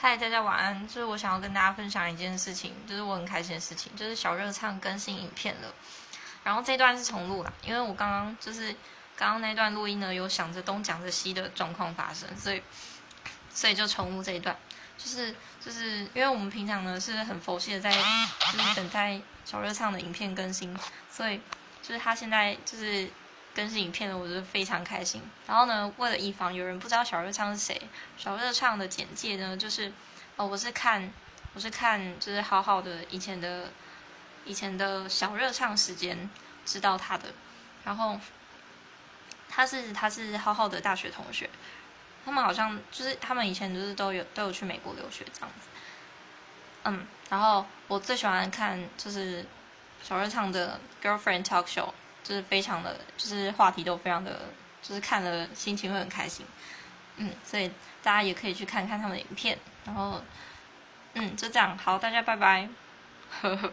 嗨，大家晚安。就是我想要跟大家分享一件事情，就是我很开心的事情，就是小热唱更新影片了。然后这段是重录啦，因为我刚刚就是刚刚那段录音呢，有想着东讲着西的状况发生，所以所以就重录这一段。就是就是因为我们平常呢是很佛系的在就是等待小热唱的影片更新，所以就是他现在就是。更新影片的，我就非常开心。然后呢，为了以防有人不知道小热唱是谁，小热唱的简介呢，就是哦，我是看我是看就是好好的以前的以前的小热唱时间知道他的。然后他是他是好好的大学同学，他们好像就是他们以前就是都有都有去美国留学这样子。嗯，然后我最喜欢看就是小热唱的 Girlfriend Talk Show。就是非常的，就是话题都非常的，就是看了心情会很开心，嗯，所以大家也可以去看看他们的影片，然后，嗯，就这样，好，大家拜拜，呵呵。